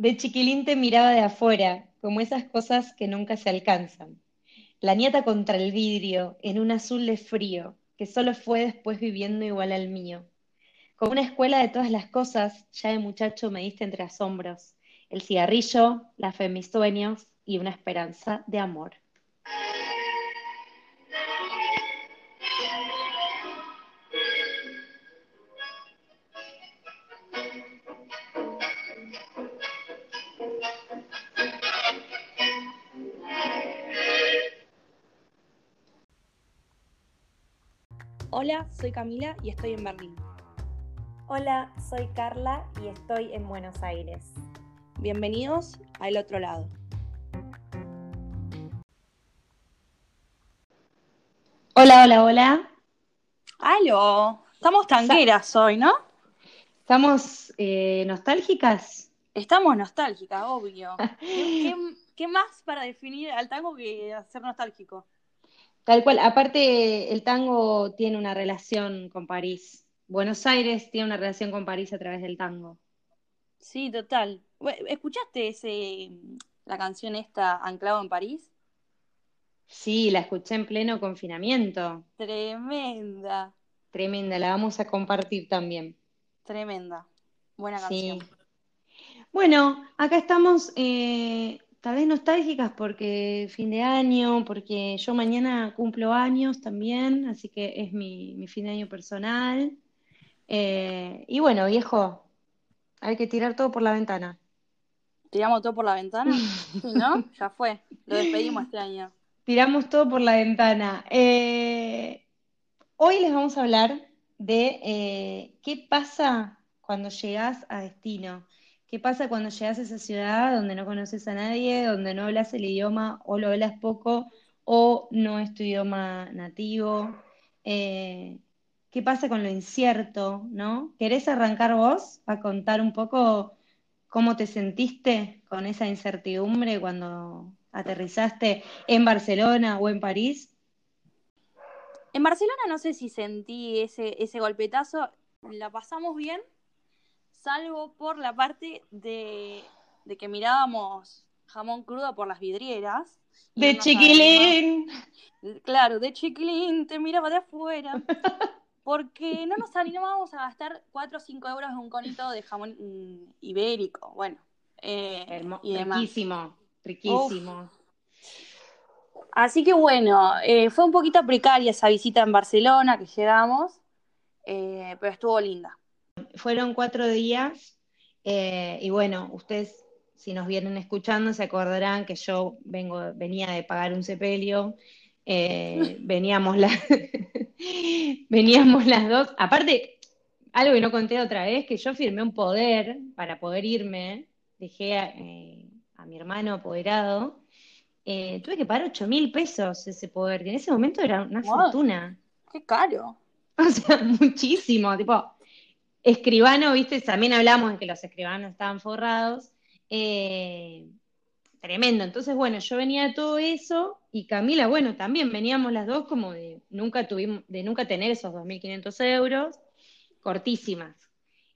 De chiquilín te miraba de afuera, como esas cosas que nunca se alcanzan. La nieta contra el vidrio, en un azul de frío, que solo fue después viviendo igual al mío. Con una escuela de todas las cosas, ya de muchacho me diste entre asombros. El cigarrillo, la fe en mis sueños y una esperanza de amor. Hola, soy Camila y estoy en Berlín. Hola, soy Carla y estoy en Buenos Aires. Bienvenidos a El Otro Lado. Hola, hola, hola. ¡Aló! Estamos tangueras hoy, ¿no? ¿Estamos eh, nostálgicas? Estamos nostálgicas, obvio. ¿Qué, qué más para definir al tango que ser nostálgico? Tal cual. Aparte, el tango tiene una relación con París. Buenos Aires tiene una relación con París a través del tango. Sí, total. ¿Escuchaste ese, la canción esta, Anclado en París? Sí, la escuché en pleno confinamiento. Tremenda, Tremenda, la vamos a compartir también. tremenda. Buena Sí. canción. Bueno, acá estamos eh, tal vez nostálgicas porque fin de año, porque yo mañana cumplo años también, así que es mi, mi fin de año personal. Eh, y bueno, viejo, hay que tirar todo por la ventana. ¿Tiramos todo por la ventana? ¿no? Ya fue. Lo despedimos este año. Tiramos todo por la ventana. Eh, hoy les vamos a hablar de eh, qué pasa cuando llegas a destino. ¿Qué pasa cuando llegas a esa ciudad donde no conoces a nadie, donde no hablas el idioma o lo hablas poco o no es tu idioma nativo? Eh, ¿qué pasa con lo incierto, no? ¿Querés arrancar vos a contar un poco cómo te sentiste con esa incertidumbre cuando aterrizaste en Barcelona o en París? En Barcelona no sé si sentí ese, ese golpetazo. La pasamos bien, salvo por la parte de, de que mirábamos jamón crudo por las vidrieras. De chiquilín. Claro, de chiquilín, te miraba de afuera. Porque no nos animábamos a gastar 4 o 5 euros en un conito de jamón mm, ibérico. Bueno, eh, Hermo- y demás. riquísimo, riquísimo. Así que bueno, eh, fue un poquito precaria esa visita en Barcelona que llegamos, eh, pero estuvo linda. Fueron cuatro días eh, y bueno, ustedes si nos vienen escuchando se acordarán que yo vengo, venía de pagar un sepelio, eh, veníamos, la- veníamos las dos. Aparte, algo que no conté otra vez, que yo firmé un poder para poder irme, dejé a, eh, a mi hermano apoderado, eh, tuve que pagar ocho mil pesos ese poder, que en ese momento era una Wow. fortuna. Qué caro. O sea, muchísimo, tipo, escribano, viste, también hablamos de que los escribanos estaban forrados, eh, tremendo. Entonces, bueno, yo venía de todo eso y Camila, bueno, también veníamos las dos como de nunca tuvimos, de nunca tener esos 2.500 euros, cortísimas.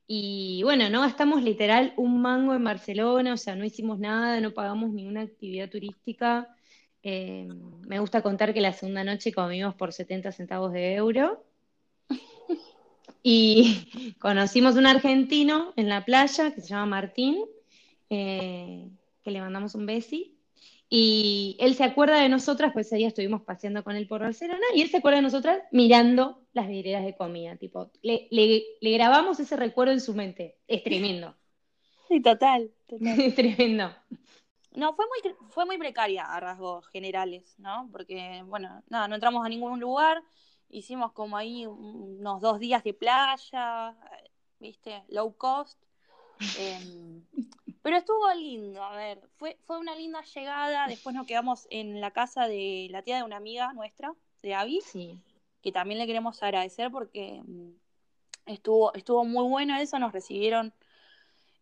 Y bueno, no gastamos literal un mango en Barcelona, o sea, no hicimos nada, no pagamos ninguna actividad turística. Eh, me gusta contar que la segunda noche comimos por 70 centavos de euro. Y conocimos un argentino en la playa que se llama Martín, eh, que le mandamos un besi. Y él se acuerda de nosotras, pues ese día estuvimos paseando con él por Barcelona, y él se acuerda de nosotras mirando las vidrieras de comida. Tipo, le, le- le grabamos ese recuerdo en su mente. Es tremendo, Sí, total, total. es tremendo. No, fue muy, fue muy precaria a rasgos generales, ¿no? Porque, bueno, nada, no entramos a ningún lugar, hicimos como ahí unos dos días de playa, ¿viste? Low cost. Eh, pero estuvo lindo, a ver, fue, fue una linda llegada, después nos quedamos en la casa de la tía de una amiga nuestra, de Abby, Sí. que también le queremos agradecer porque mm, estuvo, estuvo muy bueno eso, nos recibieron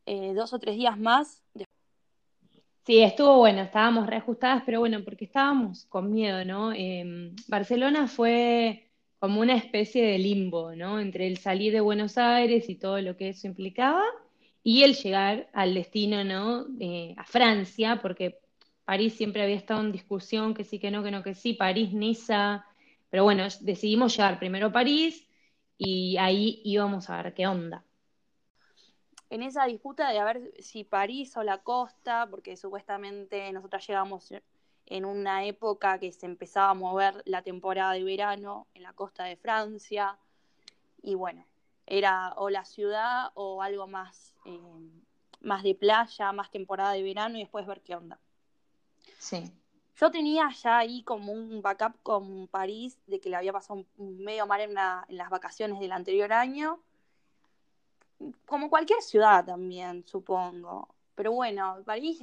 eh, dos o tres días más. Sí, estuvo bueno, estábamos reajustadas, pero bueno, porque estábamos con miedo, ¿no? Eh, Barcelona fue como una especie de limbo, ¿no? Entre el salir de Buenos Aires y todo lo que eso implicaba, y el llegar al destino, ¿no? A Francia, porque París siempre había estado en discusión, que sí, que no, que no, que sí, París, Niza, pero bueno, decidimos llegar primero a París y ahí íbamos a ver qué onda. En esa disputa de a ver si París o la costa, porque supuestamente nosotras llegamos en una época que se empezaba a mover la temporada de verano en la costa de Francia, y bueno, era o la ciudad o algo más, eh, más de playa, más temporada de verano y después ver qué onda. Sí. Yo tenía ya ahí como un backup con París de que le había pasado un medio mal en, las vacaciones del anterior año. Como cualquier ciudad también, supongo. Pero bueno, París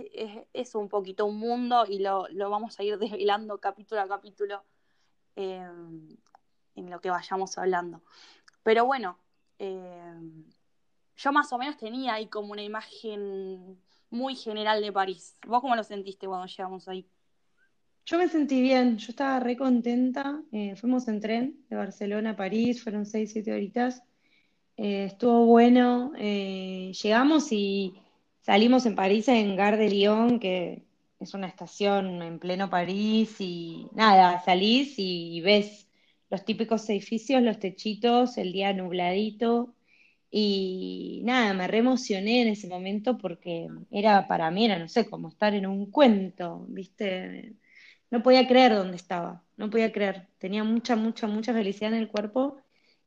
es, un poquito un mundo y lo, vamos a ir desvelando capítulo a capítulo eh, en lo que vayamos hablando. Pero bueno, eh, yo más o menos tenía ahí como una imagen muy general de París. ¿Vos cómo lo sentiste cuando llegamos ahí? Yo me sentí bien, yo estaba re contenta. Eh, fuimos en tren de Barcelona a París, fueron seis, siete horitas. Eh, estuvo bueno. llegamos y salimos en París en Gare de Lyon, que es una estación en pleno París, y nada, salís y ves los típicos edificios, los techitos, el día nubladito. Y nada, me re emocioné en ese momento porque era para mí, era, no sé, como estar en un cuento, ¿viste? No podía creer dónde estaba, no podía creer. Tenía mucha, mucha, mucha felicidad en el cuerpo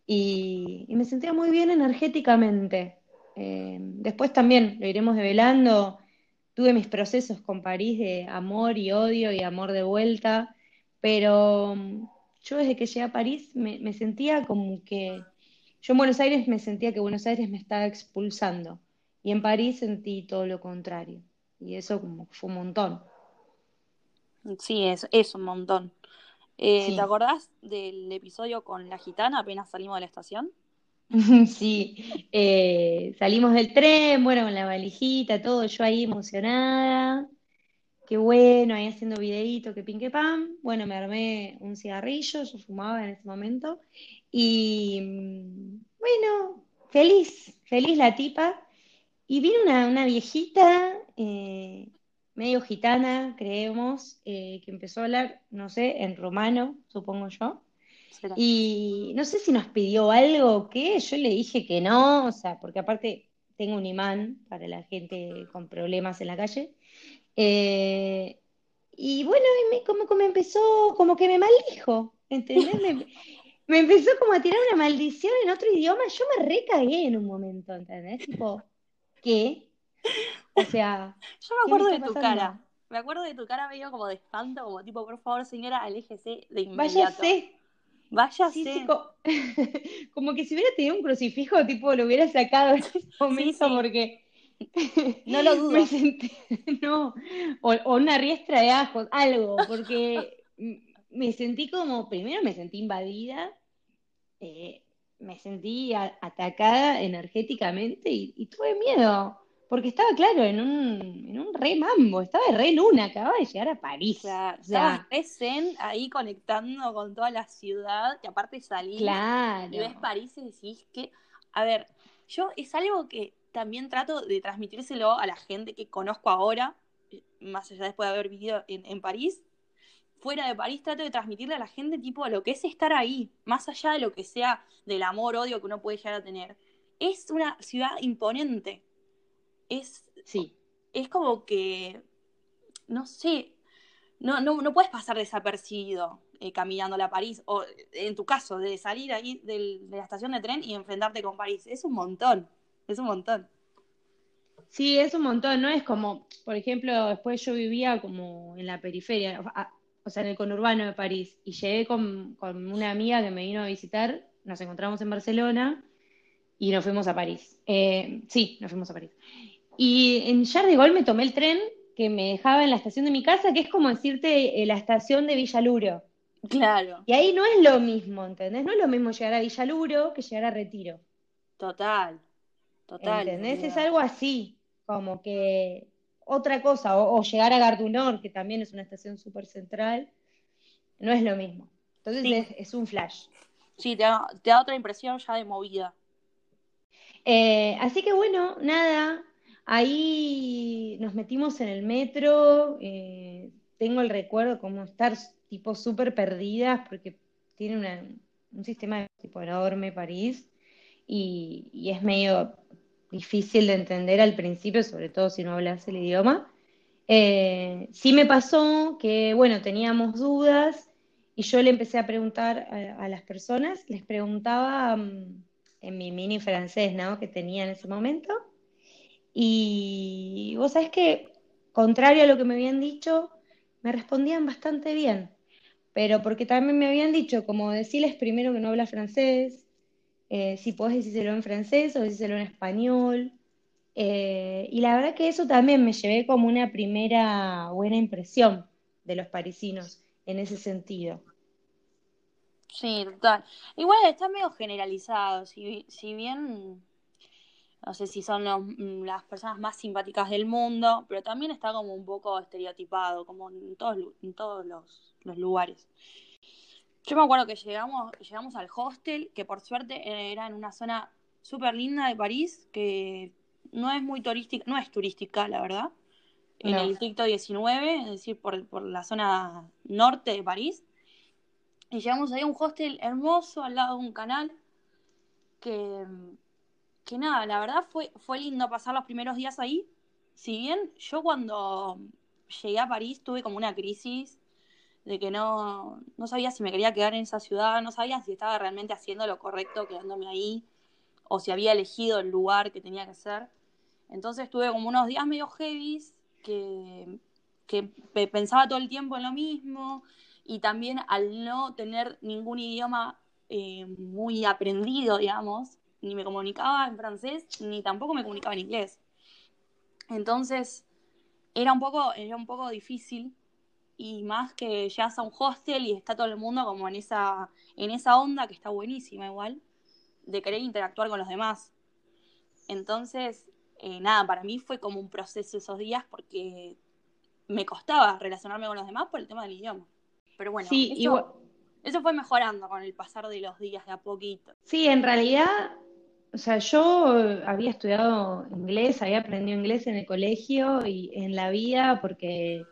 y, me sentía muy bien energéticamente. Eh, después también lo iremos develando. Tuve mis procesos con París de amor y odio y amor de vuelta, pero yo desde que llegué a París me, sentía como que, yo en Buenos Aires me sentía que Buenos Aires me estaba expulsando y en París sentí todo lo contrario y eso como fue un montón. Sí, es, es un montón. Eh, ¿Te acordás del episodio con la gitana apenas salimos de la estación? Sí, eh, salimos del tren, bueno, con la valijita, todo, yo ahí emocionada qué bueno, ahí haciendo videíto, que pin, que pam. Bueno, me armé un cigarrillo, yo fumaba en ese momento. Y mm, bueno, feliz, feliz la tipa. Y vino una, viejita, eh, medio gitana, creemos, eh, que empezó a hablar, no sé, en romano, supongo yo. Y no sé si nos pidió algo o qué, yo le dije que no, o sea, porque aparte tengo un imán para la gente con problemas en la calle. Eh, y bueno, como que me empezó, como que me maldijo, ¿entendés? Me, empezó como a tirar una maldición en otro idioma, yo me recagué en un momento, ¿entendés? Tipo, ¿qué? O sea... Yo me acuerdo de tu cara, me acuerdo de tu cara medio como de espanto, como tipo, por favor señora, aléjese de inmediato. Váyase. Váyase. como, que si hubiera tenido un crucifijo, tipo, lo hubiera sacado en ese momento porque no lo dudo. no, o, una riestra de ajos, algo, porque me sentí como, primero me sentí invadida, eh, me sentí atacada energéticamente y, tuve miedo, porque estaba claro en un, en un re mambo, estaba re en una, acababa de llegar a París. Claro, o sea, zen ahí conectando con toda la ciudad, que aparte salí y ves París y decís que, a ver, yo es algo que también trato de transmitírselo a la gente que conozco ahora, más allá después de haber vivido en, París. Fuera de París trato de transmitirle a la gente tipo lo que es estar ahí, más allá de lo que sea del amor, odio que uno puede llegar a tener. Es una ciudad imponente. Es, sí. es como que, no sé, no, no, no puedes pasar desapercibido eh, caminando a París, o en tu caso, de salir ahí de la estación de tren y enfrentarte con París. Es un montón. Es un montón. Sí, es un montón, ¿no? Es como, por ejemplo, después yo vivía como en la periferia, o sea, en el conurbano de París, y llegué con, una amiga que me vino a visitar, nos encontramos en Barcelona y nos fuimos a París. Eh, sí, nos fuimos a París. Y en de Gaulle me tomé el tren que me dejaba en la estación de mi casa, que es como decirte eh, la estación de Villaluro. Claro. Y ahí no es lo mismo, ¿entendés? No es lo mismo llegar a Villaluro que llegar a Retiro. Total. Total. ¿Entendés? Es algo así, como que otra cosa, o, llegar a Gardunor, que también es una estación súper central, no es lo mismo. Entonces es, un flash. Sí, te da, otra impresión ya de movida. Eh, así que bueno, nada, ahí nos metimos en el metro, eh, tengo el recuerdo como estar tipo súper perdidas porque tiene un sistema tipo enorme París y, es medio difícil de entender al principio, sobre todo si no hablas el idioma. Eh, sí me pasó que, bueno, teníamos dudas y yo le empecé a preguntar a, las personas, les preguntaba mm, en mi mini francés, ¿no? Que tenía en ese momento. Y vos sabés que, contrario a lo que me habían dicho, me respondían bastante bien. Pero porque también me habían dicho, como decirles primero que no habla francés, eh, si podés decírselo en francés o decírselo en español. Eh, y la verdad que eso también me llevé como una primera buena impresión de los parisinos en ese sentido. Sí, total. Igual está medio generalizado, si, si bien no sé si son mm, las personas más simpáticas del mundo, pero también está como un poco estereotipado, como en todos, en todos los, los lugares. Yo me acuerdo que llegamos, llegamos al hostel, que por suerte era en una zona súper linda de París, que no es muy turística, no es turística, la verdad, en el distrito 19, es decir, por, por, la zona norte de París. Y llegamos ahí a un hostel hermoso al lado de un canal, que, que nada, la verdad fue, fue lindo pasar los primeros días ahí. Si bien yo cuando llegué a París tuve como una crisis de que no, no sabía si me quería quedar en esa ciudad, no sabía si estaba realmente haciendo lo correcto quedándome ahí, o si había elegido el lugar que tenía que ser. Entonces tuve como unos días medio heavy que, que pensaba todo el tiempo en lo mismo y también al no tener ningún idioma eh, muy aprendido, digamos, ni me comunicaba en francés, ni tampoco me comunicaba en inglés. Entonces, era un poco, era un poco difícil y más que llegas a un hostel y está todo el mundo como en esa, en esa onda que está buenísima igual, de querer interactuar con los demás. Entonces, eh, nada, para mí fue como un proceso esos días porque me costaba relacionarme con los demás por el tema del idioma. Pero bueno, eso, eso fue mejorando con el pasar de los días de a poquito. Sí, en realidad, o sea, yo había estudiado inglés, había aprendido inglés en el colegio y en la vida porque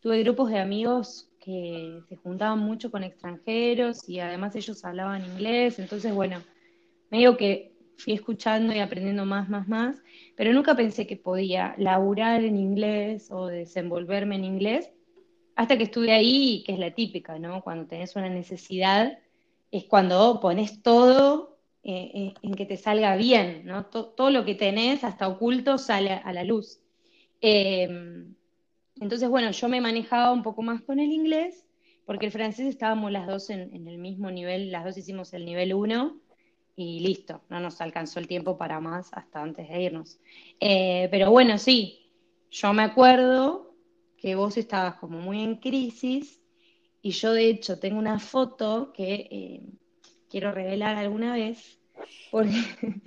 tuve grupos de amigos que se juntaban mucho con extranjeros y además ellos hablaban inglés, entonces bueno, medio que fui escuchando y aprendiendo más, más, más, pero nunca pensé que podía laburar en inglés o desenvolverme en inglés hasta que estuve ahí, que es la típica, ¿no? Cuando tenés una necesidad, es cuando pones todo eh, eh, en que te salga bien, ¿no? todo lo que tenés, hasta oculto, sale a la luz. Em, entonces, bueno, yo me manejaba un poco más con el inglés, porque el francés estábamos las dos en, el mismo nivel, las dos hicimos el nivel 1 y listo, no nos alcanzó el tiempo para más hasta antes de irnos. Eh, pero bueno, sí, yo me acuerdo que vos estabas como muy en crisis y yo de hecho tengo una foto que quiero revelar alguna vez, porque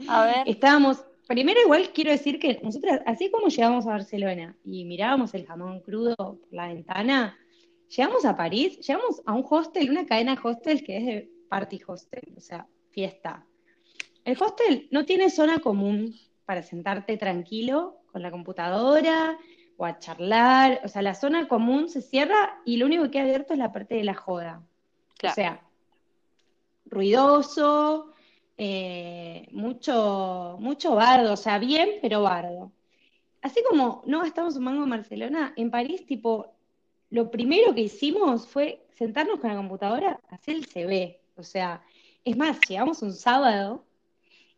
A ver. estábamos Primero igual quiero decir que nosotros, así como llegamos a Barcelona y mirábamos el jamón crudo por la ventana, llegamos a París, llegamos a un hostel, una cadena de hostels que es de party hostel, o sea, fiesta. El hostel no tiene zona común para sentarte tranquilo con la computadora o a charlar, o sea, la zona común se cierra y lo único que queda abierto es la parte de la joda. O sea, ruidoso, eh, mucho, mucho bardo, o sea, bien, pero bardo. Así como no gastamos un mango en Barcelona, en París, tipo, lo primero que hicimos fue sentarnos con la computadora, hacer el CV. O sea, es más, llegamos un sábado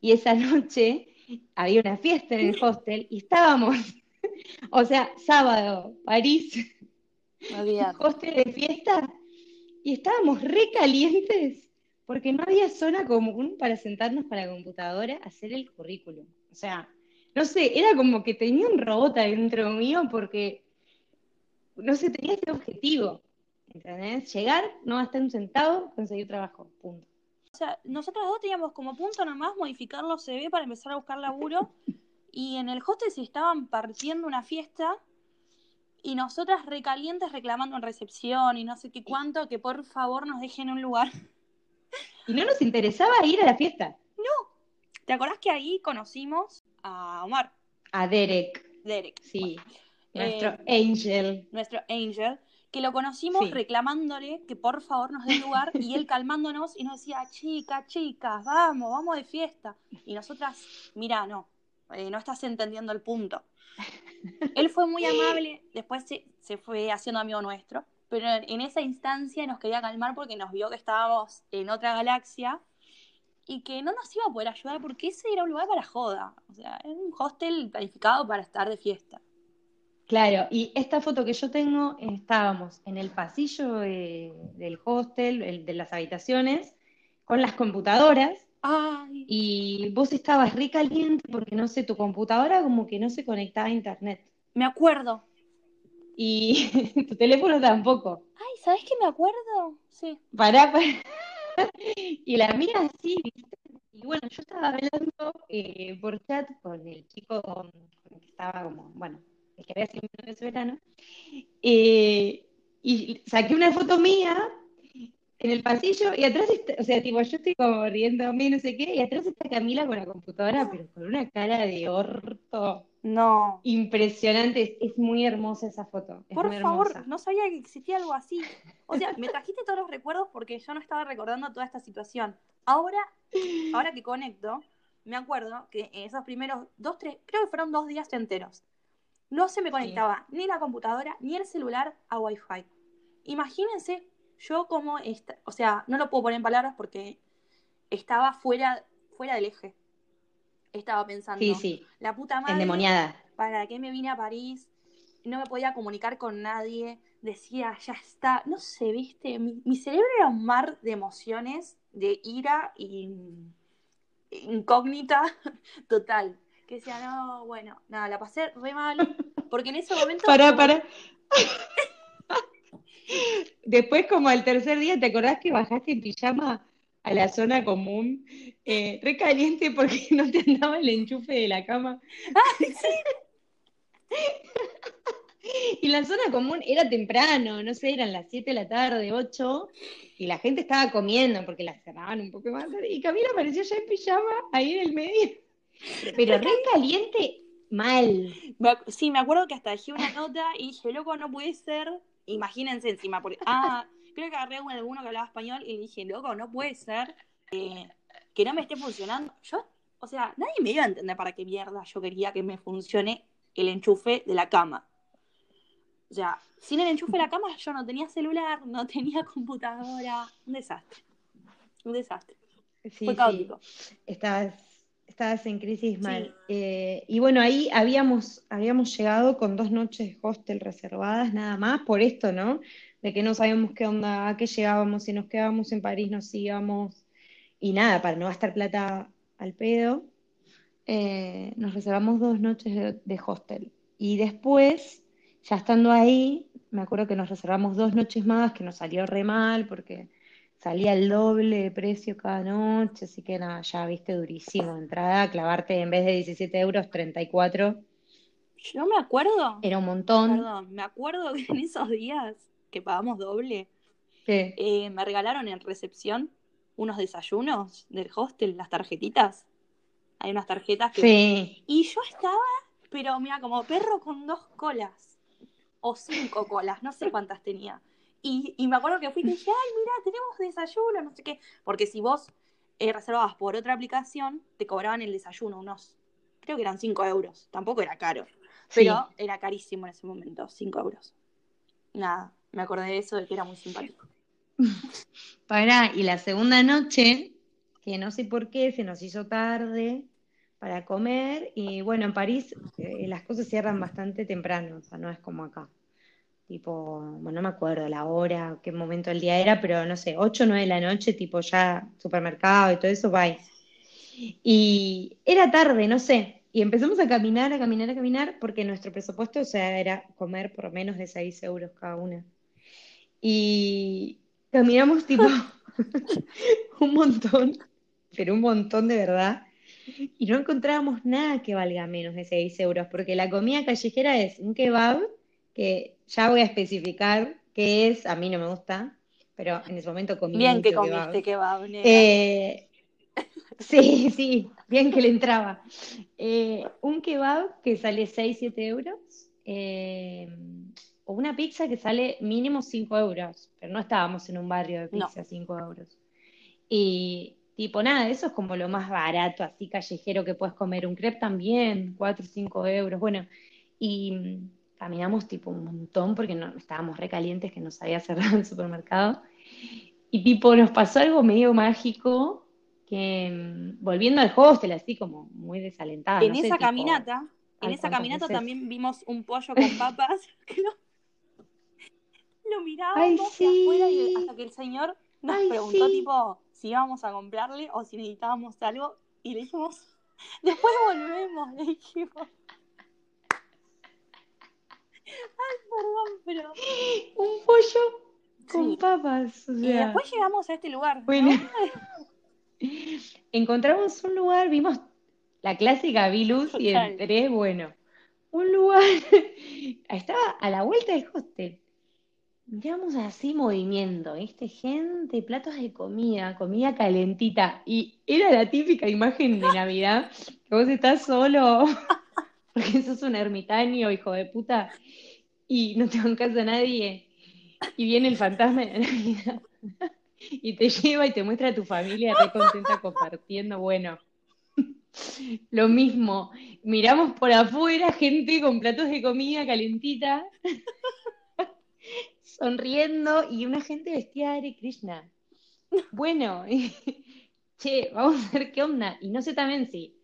y esa noche había una fiesta en el hostel y estábamos, o sea, sábado, París, hostel de fiesta, y estábamos re calientes porque no había zona común para sentarnos con la computadora a hacer el currículum. O sea, no sé, era como que tenía un robot adentro mío porque, no sé, tenía ese objetivo. ¿Entendés? Llegar, no gastar un centavo, conseguir trabajo, punto. O sea, nosotros dos teníamos como punto nomás modificar los CV para empezar a buscar laburo. y en el hostel se estaban partiendo una fiesta y nosotras recalientes reclamando en recepción y no sé qué cuánto, que por favor nos dejen un lugar. Y no nos interesaba ir a la fiesta. No, ¿Te acordás que ahí conocimos a Omar? A Derek, Derek. sí, Bueno, nuestro eh, angel. nuestro Angel, que lo conocimos Sí. reclamándole que por favor nos dé lugar y él calmándonos y nos decía, chicas, chicas, vamos, vamos de fiesta. Y nosotras, mira, no, eh, no estás entendiendo el punto. Él fue muy amable, después se, se fue haciendo amigo nuestro, pero en, esa instancia nos quería calmar porque nos vio que estábamos en otra galaxia y que no nos iba a poder ayudar porque ese era un lugar para joda. O sea, era un hostel planificado para estar de fiesta. Claro, y esta foto que yo tengo, estábamos en el pasillo de- del hostel, el- de las habitaciones, con las computadoras, Ay, y vos estabas re caliente porque, no sé, tu computadora como que no se conectaba a internet, me acuerdo. Y tu teléfono tampoco. Ay, ¿sabes qué me acuerdo? Sí. Pará, pará. Y la mía así, ¿viste? Y bueno, yo estaba hablando eh, por chat con el chico con el que estaba como, bueno, el que había sido mi ese verano, eh, y saqué una foto mía en el pasillo y atrás, está- o sea, tipo, yo estoy como riéndome, no sé qué, y atrás está Camila con la computadora, pero con una cara de orto No. impresionante. Es, muy hermosa esa foto, es Por favor, hermosa. no sabía que existía algo así. O sea, me trajiste todos los recuerdos porque yo no estaba recordando toda esta situación. Ahora, ahora que conecto, me acuerdo que en esos primeros dos, tres, creo que fueron dos días enteros, no se me conectaba ni la computadora ni el celular a Wi-Fi. Imagínense yo como, esta, o sea, no lo puedo poner en palabras porque estaba fuera, fuera del eje. Estaba pensando, Sí, sí, la puta madre, endemoniada. ¿para qué me vine a París? No me podía comunicar con nadie. Decía, ya está. No sé, viste. Mi, mi cerebro era un mar de emociones, de ira y incógnita total. Que decía, no, bueno, nada, la pasé re mal. Porque en ese momento. Pará, como- pará. Después, como al tercer día, ¿te acordás que bajaste en pijama a la zona común? Eh, re caliente porque no te andaba el enchufe de la cama. Y la zona común era temprano, no sé, eran las 7 de la tarde, 8, y la gente estaba comiendo porque la cerraban un poco más tarde. Y Camila apareció ya en pijama ahí en el medio. Pero re caliente, mal. Sí, me acuerdo que hasta dejé una nota y dije, loco, no puede ser. Imagínense encima, porque, ah, creo que agarré a alguno que hablaba español y dije, loco, no puede ser eh, que no me esté funcionando. Yo, o sea, nadie me iba a entender para qué mierda yo quería que me funcione el enchufe de la cama. O sea, sin el enchufe de la cama yo no tenía celular, no tenía computadora, un desastre. Un desastre. Sí, Fue sí. caótico. Estabas, estabas en crisis mal. Sí. Eh, y bueno, ahí habíamos, habíamos llegado con dos noches de hostel reservadas nada más por esto, ¿no? De que no sabíamos qué onda, a qué llegábamos, si nos quedábamos en París, nos íbamos. Y nada, para no gastar plata al pedo, eh, nos reservamos dos noches de, de hostel. Y después, ya estando ahí, me acuerdo que nos reservamos dos noches más, que nos salió re mal porque salía el doble de precio cada noche, así que nada, ya viste durísimo. Entrada, clavarte en vez de 17 euros, 34, Yo me acuerdo, era un montón. perdón, me acuerdo que en esos días que pagamos doble, Sí. eh, me regalaron en recepción unos desayunos del hostel, las tarjetitas. Hay unas tarjetas que... Sí, Y yo estaba, pero mira, como perro con dos colas. O cinco colas, no sé cuántas tenía. Y, y me acuerdo que fui y dije, ay, mira, tenemos desayuno, no sé qué. Porque si vos eh, reservabas por otra aplicación, te cobraban el desayuno unos, creo que eran cinco euros. Tampoco era caro, pero era carísimo en ese momento, cinco euros. Nada, me acordé de eso, de que era muy simpático. Pará, y la segunda noche, que no sé por qué, se nos hizo tarde para comer, y bueno, en París eh, las cosas cierran bastante temprano, o sea, no es como acá. Tipo, bueno, no me acuerdo la hora, qué momento del día era, pero no sé, 8 o 9 de la noche, tipo ya supermercado y todo eso, bye. Y era tarde, no sé, y empezamos a caminar, a caminar, a caminar, porque nuestro presupuesto, o sea, era comer por menos de 6 euros cada una. Y caminamos tipo un montón, pero un montón de verdad, y no encontrábamos nada que valga menos de 6 euros, porque la comida callejera es un kebab, que ya voy a especificar qué es, a mí no me gusta, pero en ese momento comí Bien que mucho kebab. comiste va, nena. Eh, Sí, sí, bien que le entraba. Eh, un kebab que sale 6, 7 euros. eh, o una pizza que sale mínimo 5 euros. Pero no estábamos en un barrio de pizza 5 euros. Y tipo, nada, eso es como lo más barato, así callejero que puedes comer. Un crepe también, 4 o 5 euros. Bueno, y mm, caminamos tipo un montón porque no, estábamos recalientes que nos había cerrado el supermercado. Y tipo, nos pasó algo medio mágico que mm, volviendo al hostel, así como muy desalentada, en no sé, esa tipo, caminata, en esa ¿cuántas caminata veces? también vimos un pollo con papas que lo mirábamos de afuera y sí. hasta que el señor nos Ay, preguntó sí. tipo si íbamos a comprarle o si necesitábamos algo y le dijimos, después volvemos, le dijimos. Ay, perdón, pero Un pollo con sí. papas, o Y después llegamos a este lugar, ¿no? bueno, encontramos un lugar, vimos la clásica vi luz y entré, bueno, un lugar, estaba a la vuelta del hostel. Miramos así movimiento, ¿viste? Gente, platos de comida, comida calentita. Y era la típica imagen de Navidad, que vos estás solo, porque sos un ermitaño, hijo de puta, y no te bancas a nadie. Y viene el fantasma de Navidad y te lleva y te muestra a tu familia re contenta compartiendo. Bueno, lo mismo. Miramos por afuera gente con platos de comida calentita sonriendo y una gente vestida de Hare Krishna. Bueno, che, vamos a ver qué onda. Y no sé también si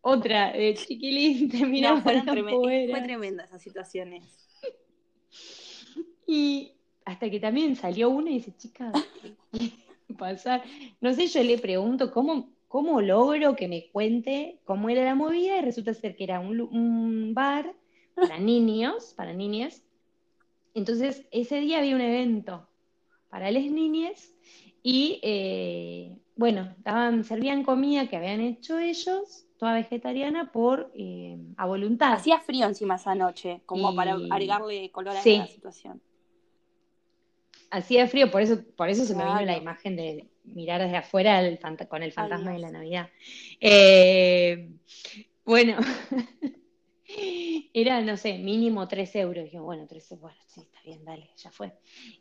otra de chiquilín te mira No, fueron fue tremenda esas situaciones. Y hasta que también salió una y dice, chica, ¿qué pasar? No sé, yo le pregunto cómo, cómo logro que me cuente cómo era la movida y resulta ser que era un bar para niños, para niñas. Entonces, ese día había un evento para las niñas y, eh, bueno, daban, servían comida que habían hecho ellos, toda vegetariana, por, eh, a voluntad. Hacía frío encima esa noche, como Y- para agregarle color a Sí. la situación. Hacía frío, por eso, por eso se me vino la imagen de mirar desde afuera el con el fantasma de la Navidad. Eh, bueno, era, no sé, mínimo 3 euros. Y yo, bueno, 3 euros, bueno, sí, está bien, dale, ya fue.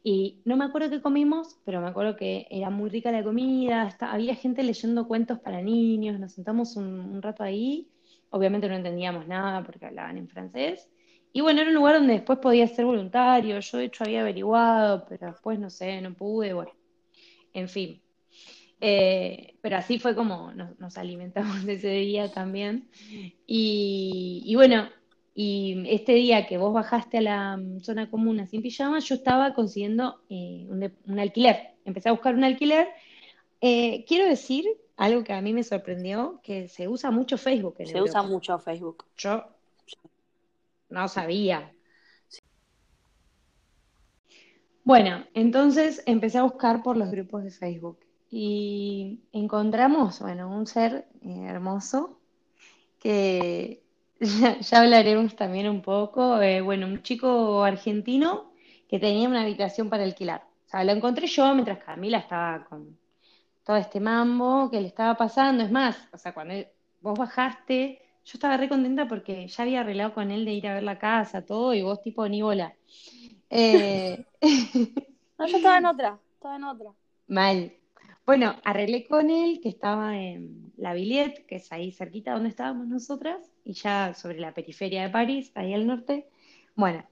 Y no me acuerdo qué comimos, pero me acuerdo que era muy rica la comida, había gente leyendo cuentos para niños, nos sentamos un, un rato ahí, obviamente no entendíamos nada porque hablaban en francés. Y bueno, era un lugar donde después podía ser voluntario. Yo de hecho había averiguado, pero después no sé, no pude, bueno, en fin. Eh, pero así fue como nos, nos alimentamos ese día también. Y, y bueno, y este día que vos bajaste a la mm, zona comuna sin pijama, yo estaba consiguiendo eh, un, de- un alquiler. Empecé a buscar un alquiler. Eh, quiero decir algo que a mí me sorprendió, que se usa mucho Facebook en Se usa mucho Facebook. Yo no sabía. Bueno, entonces empecé a buscar por los grupos de Facebook y encontramos, bueno, un ser eh, hermoso que ya, ya hablaremos también un poco, eh, bueno, un chico argentino que tenía una habitación para alquilar. O sea, lo encontré yo mientras Camila estaba con todo este mambo que le estaba pasando. Es más, o sea, cuando él- vos bajaste, yo estaba re contenta porque ya había arreglado con él de ir a ver la casa, todo, y vos tipo ni bola. Eh, No, yo estaba en otra, estaba en otra. Mal. Bueno, arreglé con él que estaba en La Villette, que es ahí cerquita donde estábamos nosotras, y ya sobre la periferia de París, ahí al norte. Bueno,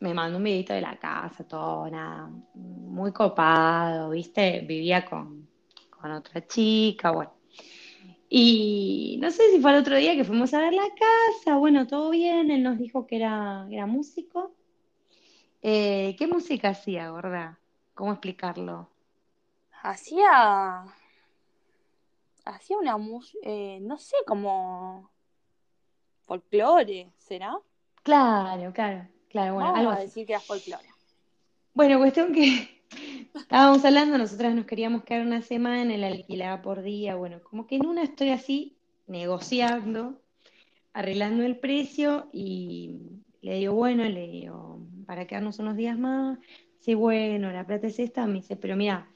me mandó un videito de la casa, todo, nada, muy copado, ¿viste? Vivía con, con otra chica, bueno. Y no sé si fue el otro día que fuimos a ver la casa, bueno, todo bien, él nos dijo que era, era músico. Eh, ¿qué música hacía, gorda? ¿Cómo explicarlo? Hacía. Hacía una música. no sé, como. folclore, ¿será? Claro, claro, claro, bueno, Vamos algo a así. decir que era folclore. Bueno, cuestión que estábamos hablando, nosotras nos queríamos quedar una semana, él alquilaba por día, bueno, como que en una estoy así negociando, arreglando el precio y le digo, bueno, le digo, para quedarnos unos días más, sí, bueno, la plata es esta, me dice, pero mira,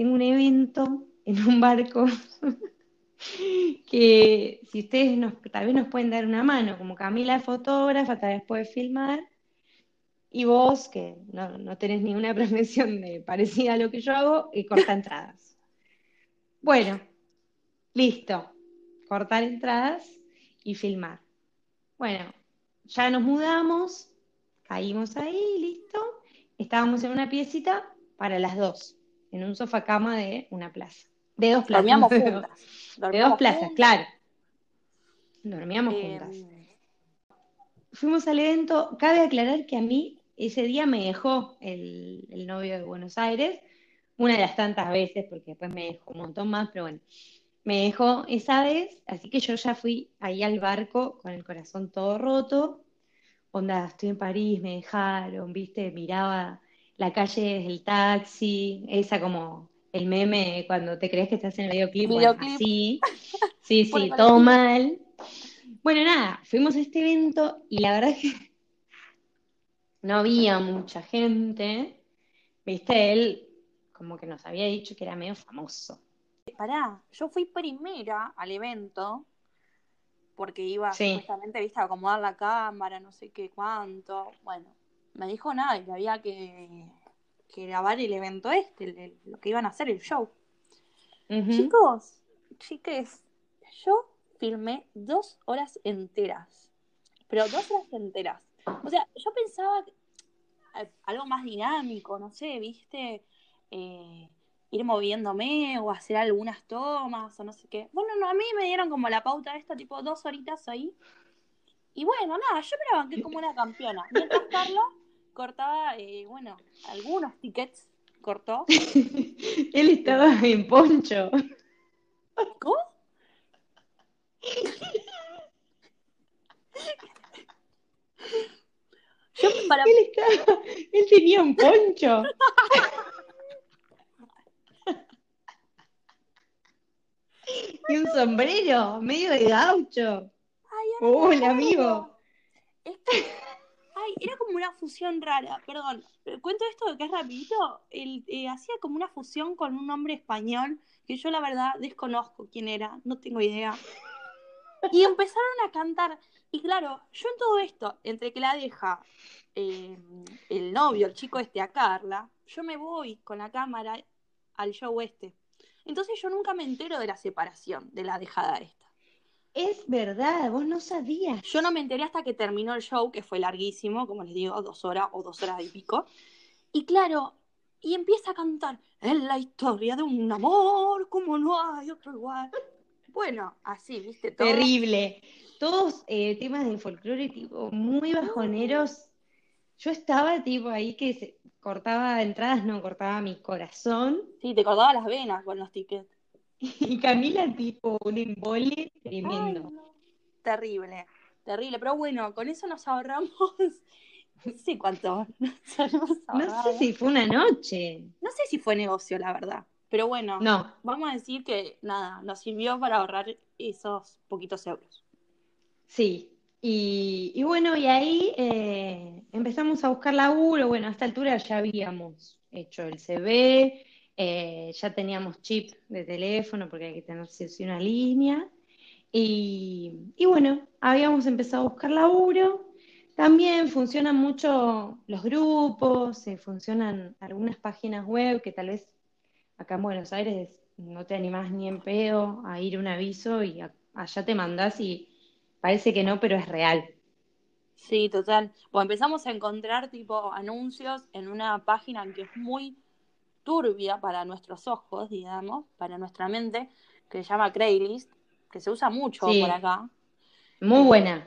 tengo un evento en un barco que si ustedes nos, tal vez nos pueden dar una mano, como Camila es fotógrafa, tal vez puede filmar, y vos, que no, no tenés ninguna profesión parecida a lo que yo hago, y corta entradas. Bueno, listo. Cortar entradas y filmar. Bueno, ya nos mudamos, caímos ahí, listo. Estábamos en una piecita para las dos, en un sofá cama de una plaza. De dos plazas. Dormíamos de juntas. De dos plazas, juntas. claro. Dormíamos Eh, juntas. Fuimos al evento. Cabe aclarar que a mí ese día me dejó el, el novio de Buenos Aires, una de las tantas veces, porque después me dejó un montón más, pero bueno, me dejó esa vez, así que yo ya fui ahí al barco con el corazón todo roto. Onda, estoy en París, me dejaron, viste, miraba la calle desde el taxi, esa como el meme cuando te crees que estás en el videoclip, bueno, Videoclip. así. Sí, sí, todo mal. Bueno, nada, fuimos a este evento y la verdad es que no había mucha gente. Viste, él como que nos había dicho que era medio famoso. Pará, yo fui primera al evento porque iba Sí. supuestamente, viste, a acomodar la cámara, no sé qué cuánto. Bueno, me dijo nada, que había que, que grabar el evento este, el- el- lo que iban a hacer, el show. Chicos, chiques, yo filmé dos horas enteras. Pero dos horas enteras. O sea, yo pensaba eh, algo más dinámico, no sé, viste, Eh, ir moviéndome o hacer algunas tomas o no sé qué. Bueno, no, a mí me dieron como la pauta esta, tipo dos horitas ahí. Y bueno, nada, yo me la banqué como una campeona. Mientras Carla cortaba, eh, bueno, algunos tickets cortó. Él estaba en poncho. ¿Cómo? Yo para Él estaba, él tenía un poncho. Y un sombrero, medio de gaucho. Ay, Hola, amigo. Era como una fusión rara, perdón. eh, Cuento esto que es rapidito. Él eh, hacía como una fusión con un hombre español que yo la verdad desconozco quién era, no tengo idea. Y empezaron a cantar. Y claro, yo en todo esto, entre que la deja eh, el novio, el chico este, a Carla, yo me voy con la cámara al show este. Entonces yo nunca me entero de la separación, de la dejada esta. Es verdad, vos no sabías. Yo no me enteré hasta que terminó el show, que fue larguísimo, como les digo, dos horas o dos horas y pico. Y claro, y empieza a cantar, es la historia de un amor como no hay otro igual. Bueno, así, viste, todo. Terrible. Todos eh, temas del folclore tipo muy bajoneros. Yo estaba tipo ahí que se cortaba entradas, no cortaba mi corazón. Sí, te cortaba las venas con los tickets. Y Camila tipo un embole Ay, tremendo. no. Terrible, terrible. Pero bueno, con eso nos ahorramos, no sé cuánto nos habremos No sé si fue una noche. No sé si fue negocio, la verdad. Pero bueno, No, vamos a decir que nada, nos sirvió para ahorrar esos poquitos euros. sí. Y, y bueno, y ahí eh, empezamos a buscar laburo. Bueno, a esta altura ya habíamos hecho el CV, eh, ya teníamos chip de teléfono porque hay que tener una línea. Y, y bueno, habíamos empezado a buscar laburo. También funcionan mucho los grupos, eh, funcionan algunas páginas web que tal vez acá en Buenos Aires no te animás ni en pedo a ir un aviso y allá te mandás y parece que no, pero es real. Sí, total. Bueno, empezamos a encontrar tipo anuncios en una página que es muy turbia para nuestros ojos, digamos, para nuestra mente, que se llama Craigslist, que se usa mucho Sí. por acá. Muy buena.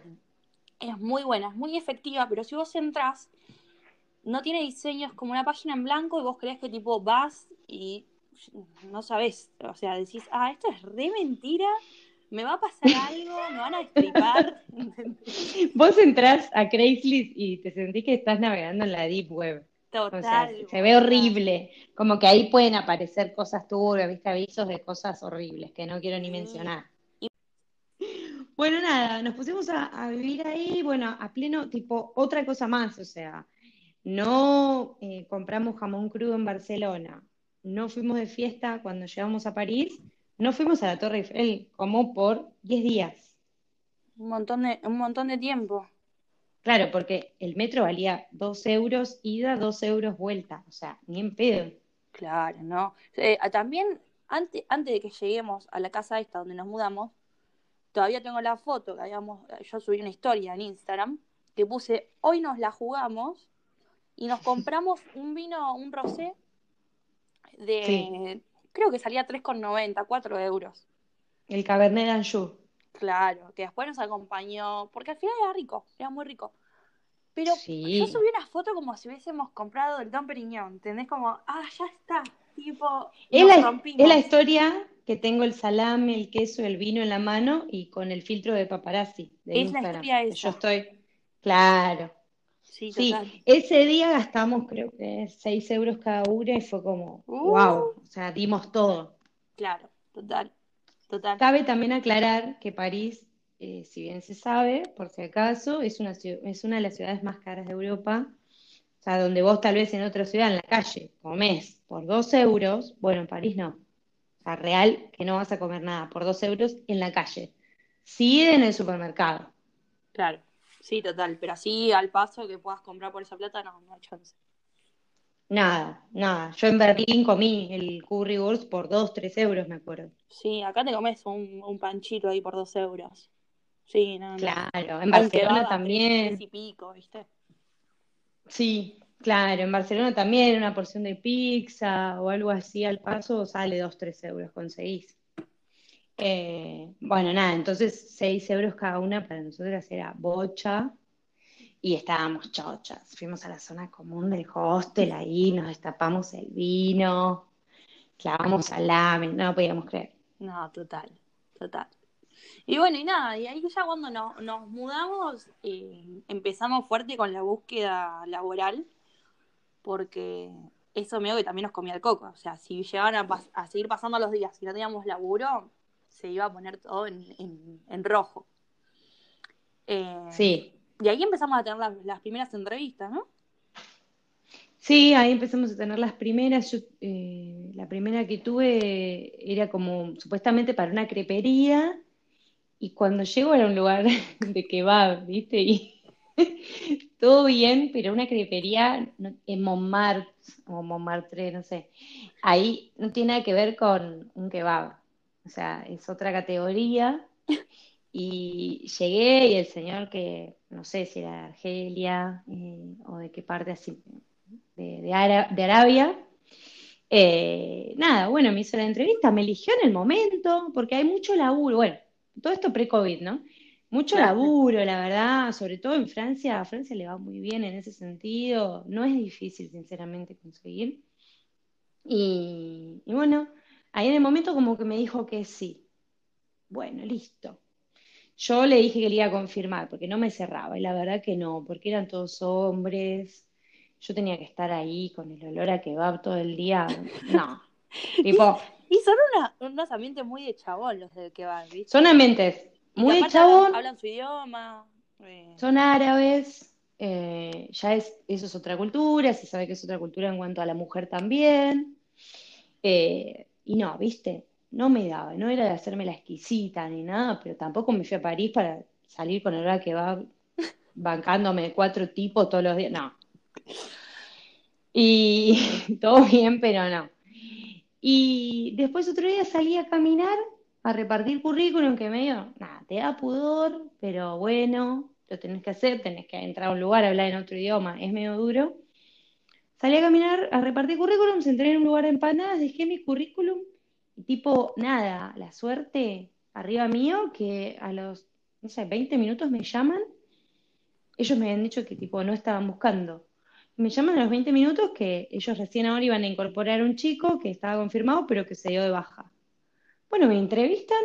Es muy buena, es muy efectiva, pero si vos entras, no tiene diseños como una página en blanco y vos crees que tipo vas y no sabés, o sea, decís, ah, esto es re mentira, me va a pasar algo, me van a destripar. Vos entrás a Craigslist y te sentís que estás navegando en la Deep Web. O sea, Total. se ve horrible. Como que ahí pueden aparecer cosas turbias, ¿viste? Avisos de cosas horribles que no quiero ni Sí. mencionar. Bueno, nada, nos pusimos a, a vivir ahí, bueno, a pleno, tipo, otra cosa más, o sea, no eh, compramos jamón crudo en Barcelona, no fuimos de fiesta cuando llegamos a París, no fuimos a la Torre Eiffel como por 10 días. Un montón de, un montón de tiempo. Claro, porque el metro valía 2 euros ida, 2 euros vuelta. O sea, ni en pedo. Claro, ¿no? Eh, también, antes, antes de que lleguemos a la casa esta donde nos mudamos, todavía tengo la foto que habíamos, yo subí una historia en Instagram, que puse, hoy nos la jugamos y nos compramos un vino, un rosé de, Sí. creo que salía 3,90, 4 euros. El Cabernet d'Anjou. Claro, que después nos acompañó, porque al final era rico, era muy rico. Pero Sí. yo subí una foto como si hubiésemos comprado el Don Periñón, ¿entendés? Como, ah, ya está, tipo, Es nos la, rompimos. es la historia que tengo el salame, el queso, el vino en la mano y con el filtro de paparazzi de Es la historia esa. Yo estoy. Claro. Sí, Sí, ese día gastamos creo que 6 euros cada una y fue como, Uh. wow, o sea, dimos todo. Claro, total, total. Cabe también aclarar que París, eh, si bien se sabe, por si acaso, es una, es una de las ciudades más caras de Europa. O sea, donde vos tal vez en otra ciudad, en la calle, comés por 2 euros, bueno, en París no. O sea, real que no vas a comer nada por 2 euros en la calle. Sí en el supermercado. Claro, sí, total. Pero así al paso que puedas comprar por esa plata, no, no hay chance. Nada, nada. Yo en Berlín comí el currywurst por 2, 3 euros, me acuerdo. Sí, acá te comes un, un panchito ahí por dos euros. Sí, no, no. Claro, en Barcelona también. tres y pico, ¿viste? Sí, claro, en Barcelona también una porción de pizza o algo así al paso sale 2, 3 euros, conseguís. Eh, bueno, nada, entonces 6 euros cada una para nosotras era bocha y estábamos chochas. Fuimos a la zona común del hostel ahí, nos destapamos el vino, clavamos salame, no lo podíamos creer. No, total, total. Y bueno, y nada, y ahí ya cuando nos, nos mudamos, eh, empezamos fuerte con la búsqueda laboral, porque eso medio que también nos comía el coco. O sea, si llegaban a, pas- a seguir pasando los días y no teníamos laburo, se iba a poner todo en, en- en rojo. Eh, Sí, Y ahí empezamos a tener las, las primeras entrevistas, ¿no? Sí, ahí empezamos a tener las primeras. Yo, eh, la primera que tuve era como supuestamente para una crepería y cuando llego era un lugar de kebab, ¿viste? Y todo bien, pero una crepería en Montmartre o Montmartre, no sé. Ahí no tiene nada que ver con un kebab. O sea, es otra categoría. Y llegué y el señor que no sé si era de Argelia eh, o de qué parte así de, de Ara- de Arabia. Eh, nada, bueno, me hizo la entrevista, me eligió en el momento, porque hay mucho laburo, bueno, todo esto pre-COVID, ¿no? Mucho laburo, la verdad, sobre todo en Francia, a Francia le va muy bien en ese sentido, no es difícil, sinceramente, conseguir. Y, y bueno, ahí en el momento como que me dijo que sí. Bueno, listo. Yo le dije que le iba a confirmar, porque no me cerraba, y la verdad que no, porque eran todos hombres, yo tenía que estar ahí con el olor a kebab todo el día, no, tipo, Y son una- unos ambientes muy de chabón los del que van, ¿viste? son ambientes muy de hablan, chabón, hablan su idioma. eh, son árabes, eh, ya es, eso es otra cultura, se sabe que es otra cultura en cuanto a la mujer también, eh, y no, viste, no me daba, no era de hacerme la exquisita ni nada, pero tampoco me fui a París para salir con olor a kebab bancándome cuatro tipos todos los días, no. Y todo bien, pero no. Y después otro día salí a caminar, a repartir currículum, que medio, nada, te da pudor, pero bueno, lo tenés que hacer, tenés que entrar a un lugar, hablar en otro idioma, es medio duro. Salí a caminar, a repartir currículum, entré en un lugar de empanadas, dejé mi currículum y tipo, nada, la suerte arriba mío, que a los, no sé, 20 minutos me llaman, ellos me habían dicho que tipo no estaban buscando. Me llaman a los 20 minutos que ellos recién ahora iban a incorporar un chico que estaba confirmado, pero que se dio de baja. Bueno, me entrevistan,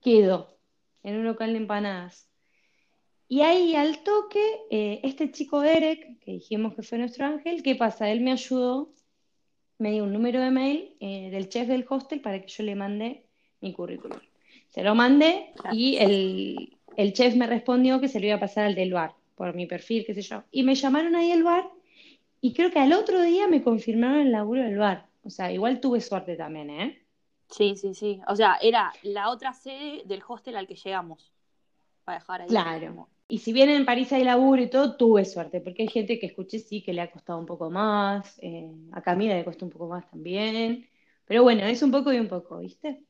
quedo en un local de empanadas. Y ahí al toque, eh, este chico Derek, que dijimos que fue nuestro ángel, ¿qué pasa? Él me ayudó, me dio un número de mail eh, del chef del hostel para que yo le mande mi currículum. Se lo mandé y el, el chef me respondió que se lo iba a pasar al del bar, por mi perfil, qué sé yo. Y me llamaron ahí al bar y creo que al otro día me confirmaron el laburo del bar. O sea, igual tuve suerte también, ¿eh? Sí, sí, sí. O sea, era la otra sede del hostel al que llegamos. Para dejar ahí. Claro. como- Y si bien en París hay laburo y todo, tuve suerte, porque hay gente que escuché sí que le ha costado un poco más, eh, a Camila le costó un poco más también, pero bueno, es un poco y un poco, ¿viste?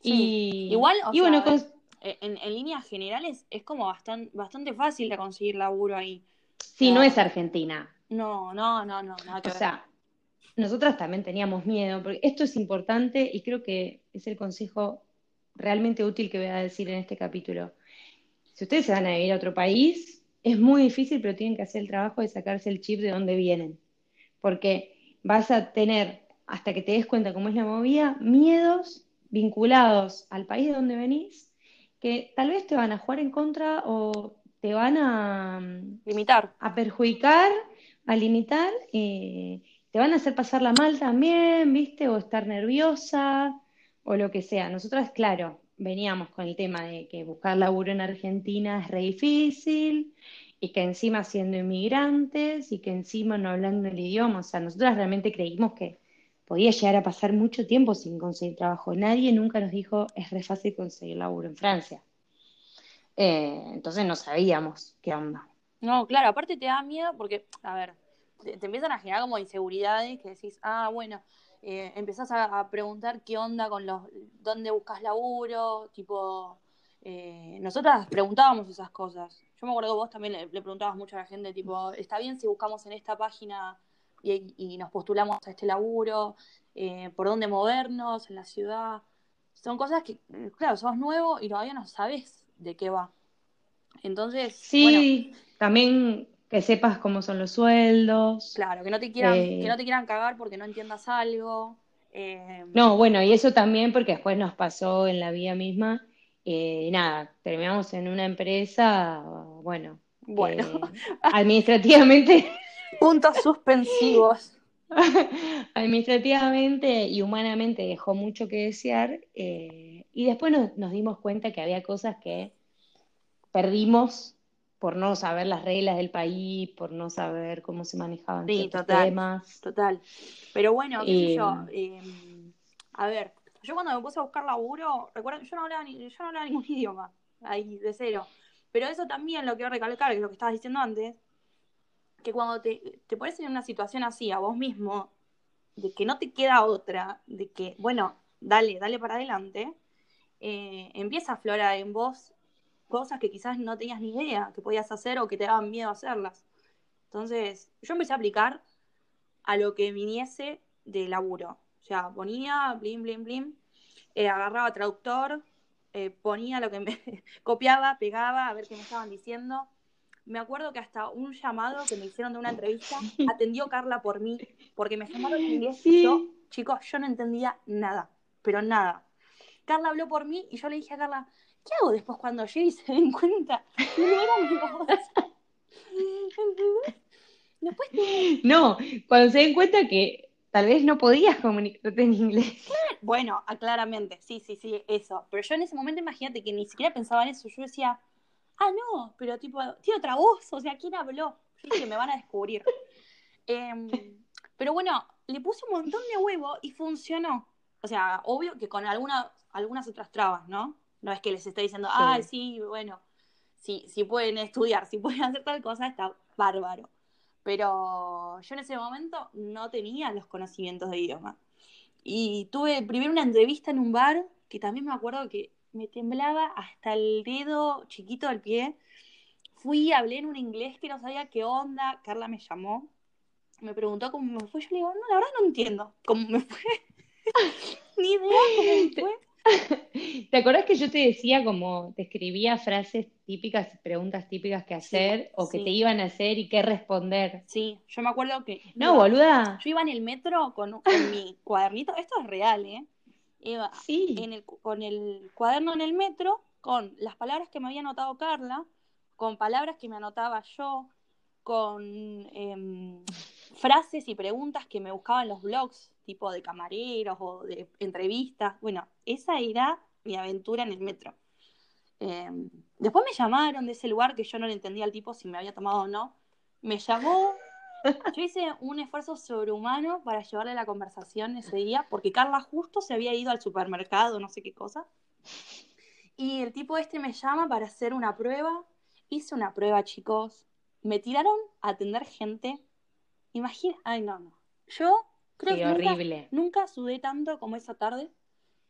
Sí. Y, Igual, o y sea, bueno, con- Eh, En, en líneas generales es como bastante, bastante fácil de conseguir laburo ahí. sí, no Ah. es Argentina, No, no, no, no, nada que o ver. sea, nosotras también teníamos miedo, porque esto es importante y creo que es el consejo realmente útil que voy a decir en este capítulo. Si ustedes se van a vivir a otro país, es muy difícil, pero tienen que hacer el trabajo de sacarse el chip de dónde vienen. Porque vas a tener, hasta que te des cuenta cómo es la movida, miedos vinculados al país de donde venís, que tal vez te van a jugar en contra o te van a, Limitar. a perjudicar, a limitar, eh, te van a hacer pasarla mal también, ¿viste? O estar nerviosa, o lo que sea. Nosotras, claro, veníamos con el tema de que buscar laburo en Argentina es re difícil, y que encima siendo inmigrantes, y que encima no hablando el idioma, o sea, nosotras realmente creímos que podía llegar a pasar mucho tiempo sin conseguir trabajo. Nadie nunca nos dijo es re fácil conseguir laburo en Francia. Eh, entonces no sabíamos qué onda. No, claro, aparte te da miedo porque, a ver, te, te empiezan a generar como inseguridades que decís, ah, bueno, eh, empezás a, a preguntar qué onda con los, dónde buscas laburo, tipo, eh, nosotras preguntábamos esas cosas. Yo me acuerdo que vos también le, le preguntabas mucho a la gente, tipo, ¿está bien si buscamos en esta página y, y nos postulamos a este laburo? Eh, ¿Por dónde movernos en la ciudad? Son cosas que, claro, sos nuevo y todavía no sabes de qué va. Entonces, bueno, Sí, también que sepas cómo son los sueldos. Claro, que no te quieran, Eh, que no te quieran cagar porque no entiendas algo. Eh, No, bueno, y eso también porque después nos pasó en la vida misma. eh, nada, terminamos en una empresa, bueno, bueno, administrativamente, puntos suspensivos. administrativamente y humanamente dejó mucho que desear. eh, y después nos, nos dimos cuenta que había cosas que perdimos por no saber las reglas del país, por no saber cómo se manejaban Sí, ciertos total. temas. Total. Pero bueno, qué sé Eh, yo. eh, a ver, yo cuando me puse a buscar laburo, recuerdo, yo no hablaba, ni, yo no hablaba ningún idioma, ahí, de cero. Pero eso también lo quiero recalcar, que es lo que estabas diciendo antes, que cuando te, te pones en una situación así a vos mismo, de que no te queda otra, de que, bueno, dale, dale para adelante, eh, empieza a aflorar en vos cosas que quizás no tenías ni idea que podías hacer o que te daban miedo hacerlas. Entonces, yo empecé a aplicar a lo que viniese de laburo. O sea, ponía, blim, blim, blim, eh, agarraba traductor, eh, ponía lo que me copiaba, pegaba, a ver qué me estaban diciendo. Me acuerdo que hasta un llamado que me hicieron de una entrevista atendió Carla por mí, porque me llamaron en inglés y yo, chicos, yo no entendía nada, pero nada. Carla habló por mí y yo le dije a Carla, ¿qué hago después cuando llegue y se den cuenta? no era mi voz? ¿Entendés? Después tuve No, cuando se den cuenta que tal vez no podías comunicarte en inglés. Bueno, ah, claramente, sí, sí, sí, eso. Pero yo en ese momento, imagínate que ni siquiera pensaba en eso. Yo decía, ah, no, pero tipo, tiene otra voz, o sea, ¿quién habló? Yo dije, me van a descubrir. Em, pero bueno, le puse un montón de huevo y funcionó. O sea, obvio que con alguna, algunas otras trabas, ¿no? No es que les esté diciendo, Sí. ah, sí, bueno, si, si pueden estudiar, si pueden hacer tal cosa, está bárbaro. Pero yo en ese momento no tenía los conocimientos de idioma. Y tuve primero una entrevista en un bar, que también me acuerdo que me temblaba hasta el dedo chiquito del pie. Fui, hablé en un inglés que no sabía qué onda. Carla me llamó, me preguntó cómo me fue. Yo le digo, no, la verdad no entiendo cómo me fue. Ni idea cómo me fue. ¿Te acordás que yo te decía como te escribía frases típicas, preguntas típicas que hacer o que sí. te iban a hacer y qué responder? Sí, yo me acuerdo que. No, iba- boluda. Yo iba en el metro con, con mi cuadernito. Esto es real, ¿eh? Iba Sí. en el, con el cuaderno en el metro, con las palabras que me había anotado Carla, con palabras que me anotaba yo, con em, frases y preguntas que me buscaba en los blogs, tipo de camareros o de entrevistas. Bueno, esa era mi aventura en el metro. Em, después me llamaron de ese lugar que yo no le entendía al tipo si me había tomado o no. Me llamó yo hice un esfuerzo sobrehumano para llevarle la conversación ese día, porque Carla justo se había ido al supermercado, no sé qué cosa. Y el tipo este me llama para hacer una prueba. Hice una prueba, chicos. Me tiraron a atender gente. Imagina, ay no, no. Yo creo que nunca- horrible. Nunca, sudé tanto como esa tarde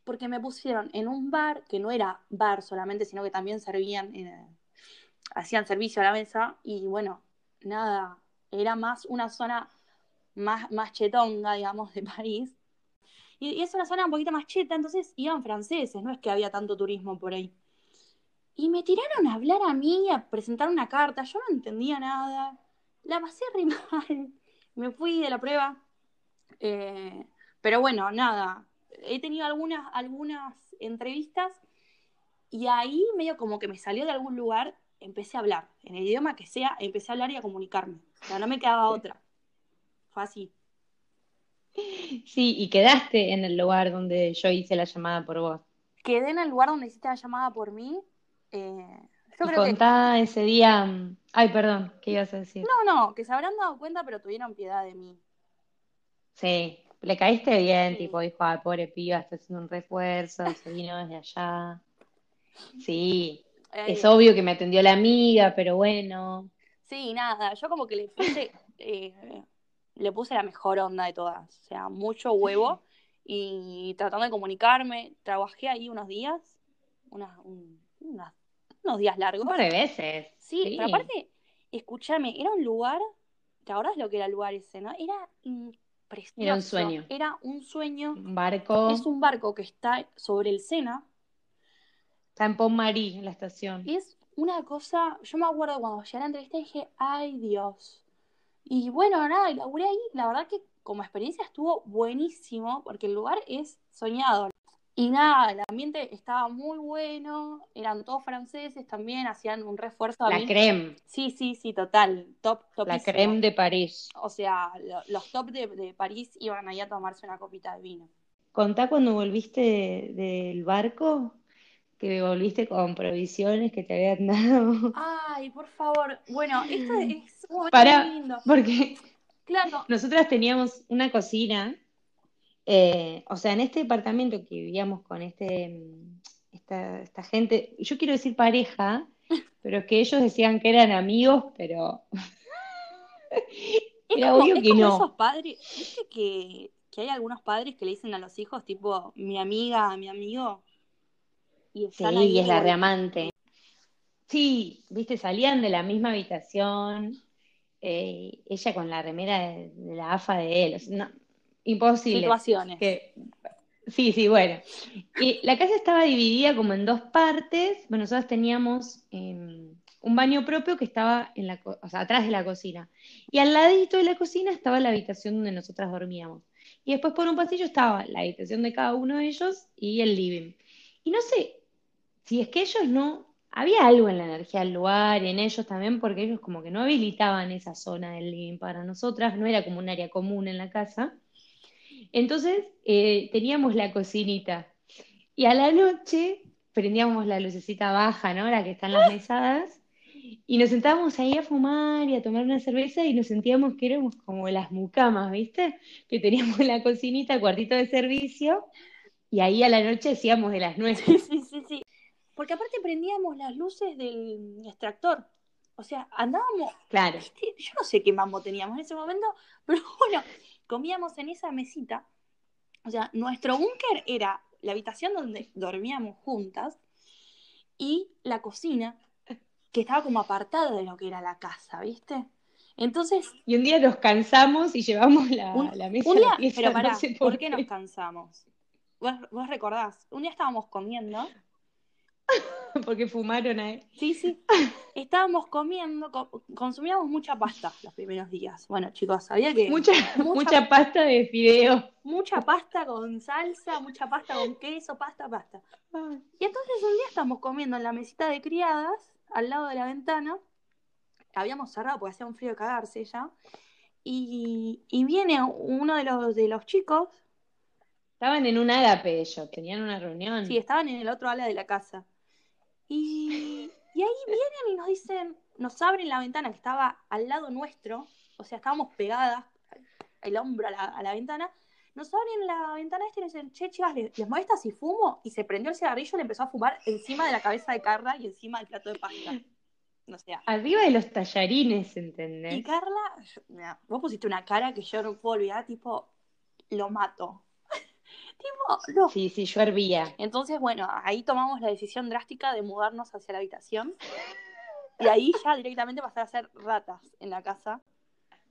porque me pusieron en un bar que no era bar solamente, sino que también servían, eh, hacían servicio a la mesa y bueno, nada, era más una zona más, más chetonga, digamos, de París. Y, y es una zona un poquito más cheta, entonces iban franceses, no es que había tanto turismo por ahí. Y me tiraron a hablar a mí, a presentar una carta, yo no entendía nada, la pasé re mal, me fui de la prueba, eh, pero bueno, nada, he tenido algunas, algunas entrevistas y ahí medio como que me salió de algún lugar, empecé a hablar, en el idioma que sea, empecé a hablar y a comunicarme, o sea, no me quedaba otra, fue así. Sí, y quedaste en el lugar donde yo hice la llamada por vos. Quedé en el lugar donde hiciste la llamada por mí, eh, yo Y creo que... contá ese día. Ay, perdón, ¿qué ibas a decir? No, no, que se habrán dado cuenta, pero tuvieron piedad de mí. Sí, le caíste bien, Sí. tipo, dijo, ay, pobre piba, está haciendo un refuerzo, se vino desde allá. Sí, es obvio que me atendió la amiga, pero bueno. Sí, nada, yo como que le puse, eh, le puse la mejor onda de todas, o sea, mucho huevo y tratando de comunicarme, trabajé ahí unos días, unas- un- unas- unos días largos. Un par de veces. Sí, sí. pero aparte, escúchame, era un lugar, ¿te acordás lo que era el lugar ese, no? Era precioso. Era un sueño. Era un sueño. Un barco. Es un barco que está sobre el Sena Está en Pont-Marie, en la estación. y es una cosa, yo me acuerdo cuando llegué a la entrevista dije, ay Dios. Y bueno, nada, y laburé ahí, la verdad que como experiencia estuvo buenísimo porque el lugar es soñado. Y nada, el ambiente estaba muy bueno, eran todos franceses también, hacían un refuerzo a La mí. creme, Sí, sí, sí, total, top, la topísimo. creme de París. O sea, lo- los top de, de París iban ahí a tomarse una copita de vino. Contá cuando volviste de- del barco, que volviste con provisiones que te habían dado. Ay, por favor. Bueno, esto es muy lindo. Porque Claro, nosotras teníamos una cocina, eh, o sea, en este departamento que vivíamos con este, mm, esta, esta gente, yo quiero decir pareja, pero es que ellos decían que eran amigos, pero es Era como, obvio es que como no. esos padres, viste que, que hay algunos padres que le dicen a los hijos, tipo, mi amiga, mi amigo, y sí, y es la reamante. Sí, viste, salían de la misma habitación, eh, ella con la remera de, de la AFA de él, o sea, no, imposible. situaciones. Que- sí, sí, bueno. Y la casa estaba dividida como en dos partes. Bueno, nosotros teníamos eh, un baño propio que estaba en la, co- o sea, atrás de la cocina. Y al ladito de la cocina estaba la habitación donde nosotras dormíamos. Y después por un pasillo estaba la habitación de cada uno de ellos y el living. Y no sé si es que ellos no, había algo en la energía del lugar y en ellos también, porque ellos como que no habilitaban esa zona del living para nosotras, no era como un área común en la casa. Entonces eh, teníamos la cocinita y a la noche prendíamos la lucecita baja, ¿no? La que está en las mesadas y nos sentábamos ahí a fumar y a tomar una cerveza y nos sentíamos que éramos como las mucamas, ¿viste? Que teníamos la cocinita, cuartito de servicio y ahí a la noche hacíamos de las nuestras. Sí, sí, sí, sí. Porque aparte prendíamos las luces del extractor. O sea, andábamos, Claro. ¿viste? yo no sé qué mambo teníamos en ese momento, pero bueno, comíamos en esa mesita. O sea, nuestro búnker era la habitación donde dormíamos juntas y la cocina, que estaba como apartada de lo que era la casa, ¿viste? Entonces, Y un día nos cansamos y llevamos la, un, la mesa un la día, no sé ¿por qué nos cansamos? ¿Vos, vos recordás? Un día estábamos comiendo porque fumaron ahí. Sí, sí. Estábamos comiendo, co- consumíamos mucha pasta los primeros días. Bueno, chicos, sabía que Mucha, Mucha- mucha pasta de fideo. mucha pasta con salsa, mucha pasta con queso, pasta, pasta. Y entonces un día estamos comiendo en la mesita de criadas, al lado de la ventana. Habíamos cerrado porque hacía un frío de cagarse ya. Y, y viene uno de los, de los chicos, Estaban en un ágape ellos, tenían una reunión. sí, estaban en el otro ala de la casa. Y, y ahí vienen y nos dicen, nos abren la ventana que estaba al lado nuestro, o sea, estábamos pegadas, el hombro a la, a la ventana, nos abren la ventana esta y nos dicen, che, chicas, ¿les, les molesta si fumo? Y se prendió el cigarrillo y le empezó a fumar encima de la cabeza de Carla y encima del plato de pasta. No sé. Arriba de los tallarines, ¿entendés? Y Carla, yo- mira, vos pusiste una cara que yo no puedo olvidar, tipo, lo mato. Tipo, no. Sí, sí, yo hervía. Entonces, bueno, ahí tomamos la decisión drástica de mudarnos hacia la habitación. Y ahí ya directamente pasar a ser ratas en la casa,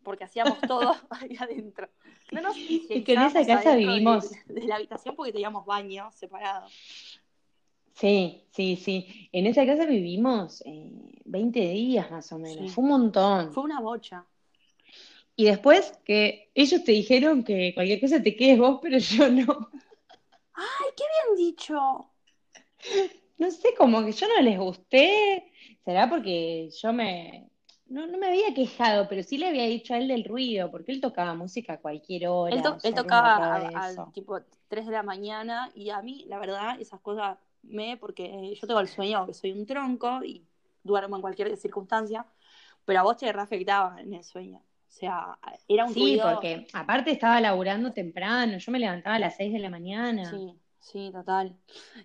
porque hacíamos todo ahí adentro. No nos Es que en esa casa vivimos- De, de la habitación porque teníamos baño separado. Sí, sí, sí. En esa casa vivimos eh, 20 días más o menos. Sí. Fue un montón. Fue una bocha. Y después que ellos te dijeron que cualquier cosa te quedes vos, pero yo no. ¡Ay, qué bien dicho! No sé, como que yo no les gusté. ¿Será porque yo me... No, no me había quejado, pero sí le había dicho a él del ruido, porque él tocaba música a cualquier hora. Él, to- o sea, él que me tocaba al tipo 3 de la mañana y a mí, la verdad, esas cosas me, porque yo tengo el sueño que soy un tronco y duermo en cualquier circunstancia, pero a vos te reafectaba en el sueño. O sea, era un Sí, porque aparte estaba laburando temprano, yo me levantaba a las 6 de la mañana. Sí, sí, total.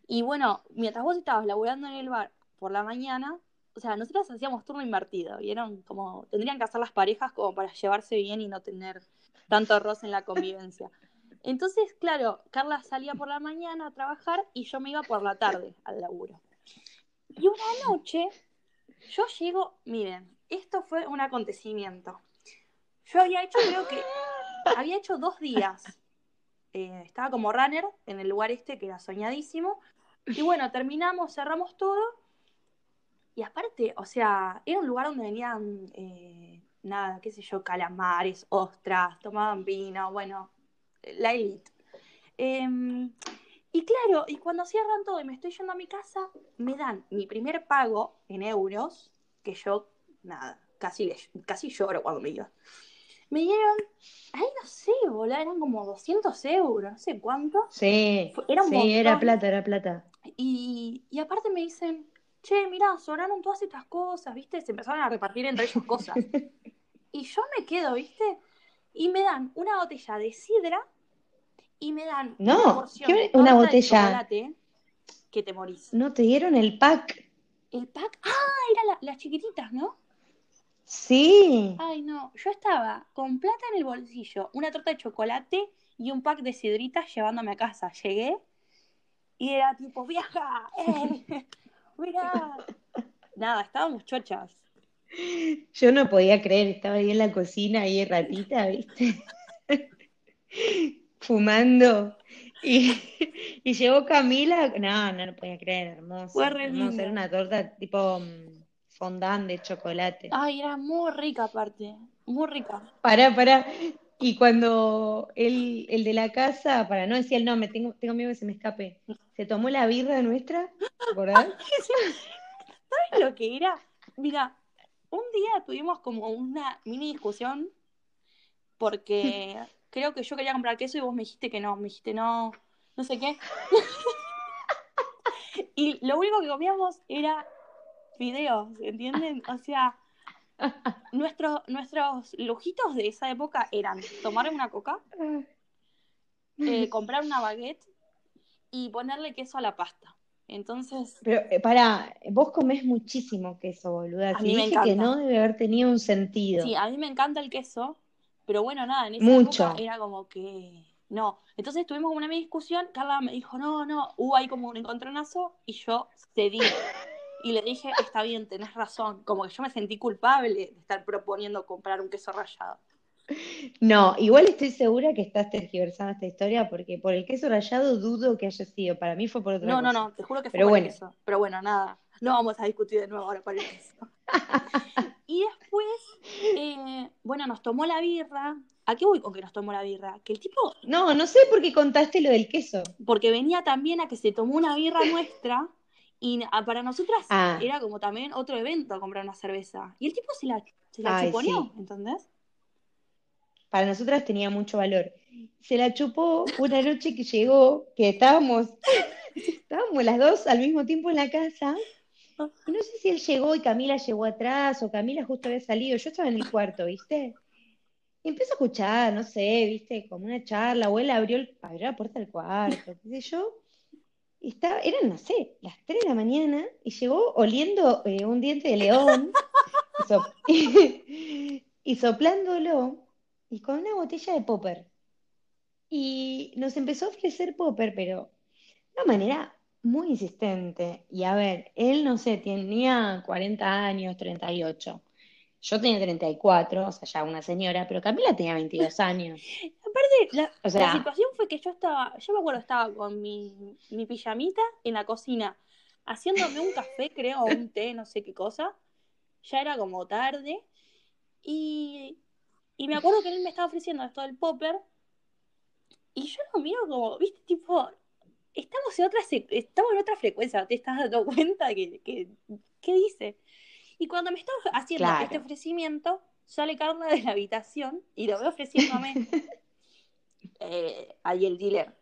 Y bueno, mientras vos estabas laburando en el bar por la mañana, o sea, nosotros hacíamos turno invertido, ¿vieron? Como tendrían que hacer las parejas como para llevarse bien y no tener tanto roce en la convivencia. Entonces, claro, Carla salía por la mañana a trabajar y yo me iba por la tarde al laburo. Y una noche, yo llego, miren, esto fue un acontecimiento. Yo había hecho, creo que, había hecho dos días eh, estaba como runner en el lugar este que era soñadísimo. Y bueno, terminamos, cerramos todo. Y aparte, o sea, era un lugar donde venían, eh, nada, qué sé yo, calamares, ostras, tomaban vino, bueno, la elite. Em, y claro, y cuando cierran todo y me estoy yendo a mi casa, me dan mi primer pago en euros, que yo, nada, casi, casi lloro cuando me iba. Me dieron, ay, no sé, boludo, eran como 200 euros, no sé cuánto. Sí, era un sí, era plata, era plata. Y, y aparte me dicen, che, mirá, sobraron todas estas cosas, ¿viste? Se empezaron a repartir entre ellos cosas. Y yo me quedo, ¿viste? Y me dan una botella de sidra y me dan No, una porción ¿qué- de una de botella? chocolate que te morís. No te dieron el pack. El pack, ah, era la- las chiquititas, ¿no? Sí. Ay, no, yo estaba con plata en el bolsillo, una torta de chocolate y un pack de sidritas llevándome a casa. Llegué y era tipo, vieja, eh, mirá. Nada, estábamos chochas. Yo no podía creer, estaba ahí en la cocina, ahí ratita, ¿viste? Fumando. Y, y llegó Camila. No, no lo podía creer, hermoso. Fue hermoso. Era una torta tipo mm, fondant de chocolate. Ay, era muy rica aparte, muy rica. Pará, pará. Y cuando el, el de la casa, para no decir el nombre, tengo, tengo miedo que se me escape, se tomó la birra nuestra, ¿te acordás? ¿Sabes lo que era? Mira, un día tuvimos como una mini discusión porque creo que yo quería comprar queso y vos me dijiste que no, me dijiste no, no sé qué. Y lo único que comíamos era videos, ¿entienden? O sea, nuestros nuestros lujitos de esa época eran tomar una coca, eh, comprar una baguette y ponerle queso a la pasta. Entonces, Pero eh, pará, vos comés muchísimo queso, boluda. A mí me dije que encanta. no, debe haber tenido un sentido. Sí, a mí me encanta el queso, pero bueno, nada, en esa Mucho. época era como que no. Entonces tuvimos una discusión, Carla me dijo, no, no, hubo ahí como un encontronazo y yo cedí. Y le dije, está bien, tenés razón. Como que yo me sentí culpable de estar proponiendo comprar un queso rallado. No, igual estoy segura que estás tergiversando esta historia porque por el queso rallado dudo que haya sido. Para mí fue por otra No, no, cosa. no, te juro que fue Pero por el bueno. queso. Pero bueno, nada, no vamos a discutir de nuevo ahora por el queso. Y después, eh, bueno, nos tomó la birra. ¿A qué voy con que nos tomó la birra? Que el tipo No, no sé por qué contaste lo del queso. porque venía también a que se tomó una birra nuestra y a- para nosotras Ah. era como también otro evento comprar una cerveza. Y el tipo se la, se la Ay, chuponeó, sí. ¿entendés? Para nosotras tenía mucho valor. Se la chupó una noche que llegó, que estábamos, estábamos las dos al mismo tiempo en la casa Y no sé si él llegó y Camila llegó atrás o Camila justo había salido. Yo estaba en el cuarto, ¿viste? Y empiezo a escuchar, no sé, ¿viste? Como una charla, o él abrió, el, abrió la puerta del cuarto, qué sé yo. Estaba, eran, no sé, las 3 de la mañana y llegó oliendo eh, un diente de león y, y soplándolo y con una botella de popper. Y nos empezó a ofrecer popper, pero de una manera muy insistente. Y a ver, él, no sé, tenía 40 años, 38. Yo tenía 34, o sea, ya una señora, pero Camila tenía 22 años. Aparte, la, O sea- la situación fue que yo estaba, yo me acuerdo, estaba con mi, mi pijamita en la cocina, haciéndome un café, creo, o un té, no sé qué cosa. Ya era como tarde. Y, y me acuerdo que él me estaba ofreciendo esto del popper. Y yo lo miro como, viste, tipo, estamos en otra, estamos en otra frecuencia, ¿te estás dando cuenta que, que, qué dice? Y cuando me estaba haciendo Claro. este ofrecimiento, sale Carla de la habitación y lo veo ofreciéndome eh, ahí el dealer.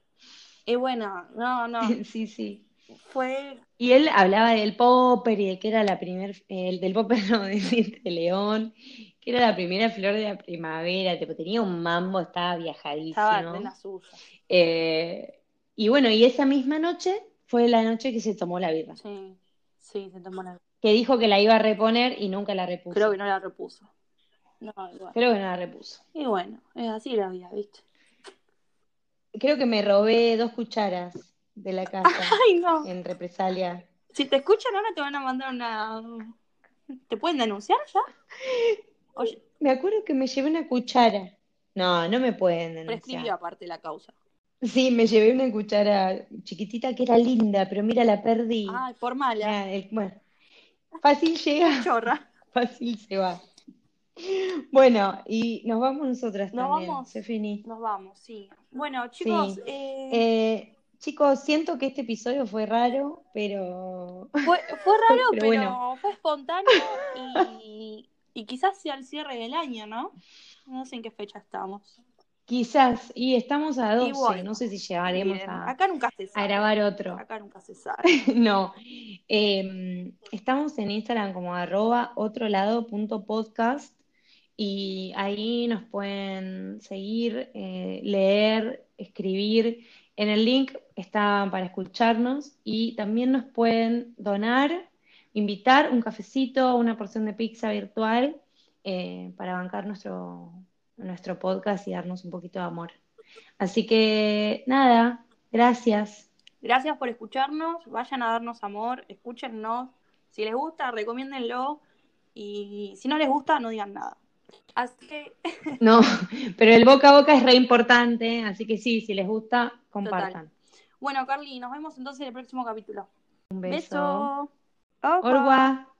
Y bueno, no, no, Sí, sí. fue Y él hablaba del popper y de que era la primer, el del popper, no, de león, que era la primera flor de la primavera, tipo, tenía un mambo, estaba estaba viajadísimo. en la suya. Eh, y bueno, y esa misma noche fue la noche que se tomó la birra, Sí, sí, se tomó la... que dijo que la iba a reponer y nunca la repuso. Creo que no la repuso. No, igual. Creo que no la repuso. Y bueno, es así la vida, ¿viste? Creo que me robé dos cucharas de la casa Ay, no. en represalia. Si te escuchan ahora te van a mandar una... ¿Te pueden denunciar ya? Oye, Me acuerdo que me llevé una cuchara. No, no me pueden denunciar. prescribió aparte la causa. Sí, me llevé una cuchara chiquitita que era linda, pero mira, la perdí. Ay, por mala. El- bueno, fácil llega, Chorra. fácil se va. Bueno, y nos vamos nosotras Nos también, vamos. se finí. Nos vamos, sí. Bueno, chicos, Sí. eh, Eh, chicos, siento que este episodio fue raro, pero fue, fue raro, pero pero, bueno. fue espontáneo y, y quizás sea el cierre del año, ¿no? No sé en qué fecha estamos. quizás, y estamos a 12, bueno, no sé si llegaremos a, acá nunca se a sabe. grabar otro. Acá nunca se sabe. No, Eh, estamos en Instagram como arroba otro lado punto podcast y ahí nos pueden seguir, eh, leer, escribir. En el link está para escucharnos y también nos pueden donar, invitar un cafecito, una porción de pizza virtual eh, para bancar nuestro, nuestro podcast y darnos un poquito de amor. Así que nada, gracias. Gracias por escucharnos. Vayan a darnos amor, escúchennos. Si les gusta, recomiéndenlo. Y si no les gusta, no digan nada. Así que, No, pero el boca a boca es re importante, así que sí, si les gusta, compartan. bueno, Carly, nos vemos entonces en el próximo capítulo. Un beso. Beso.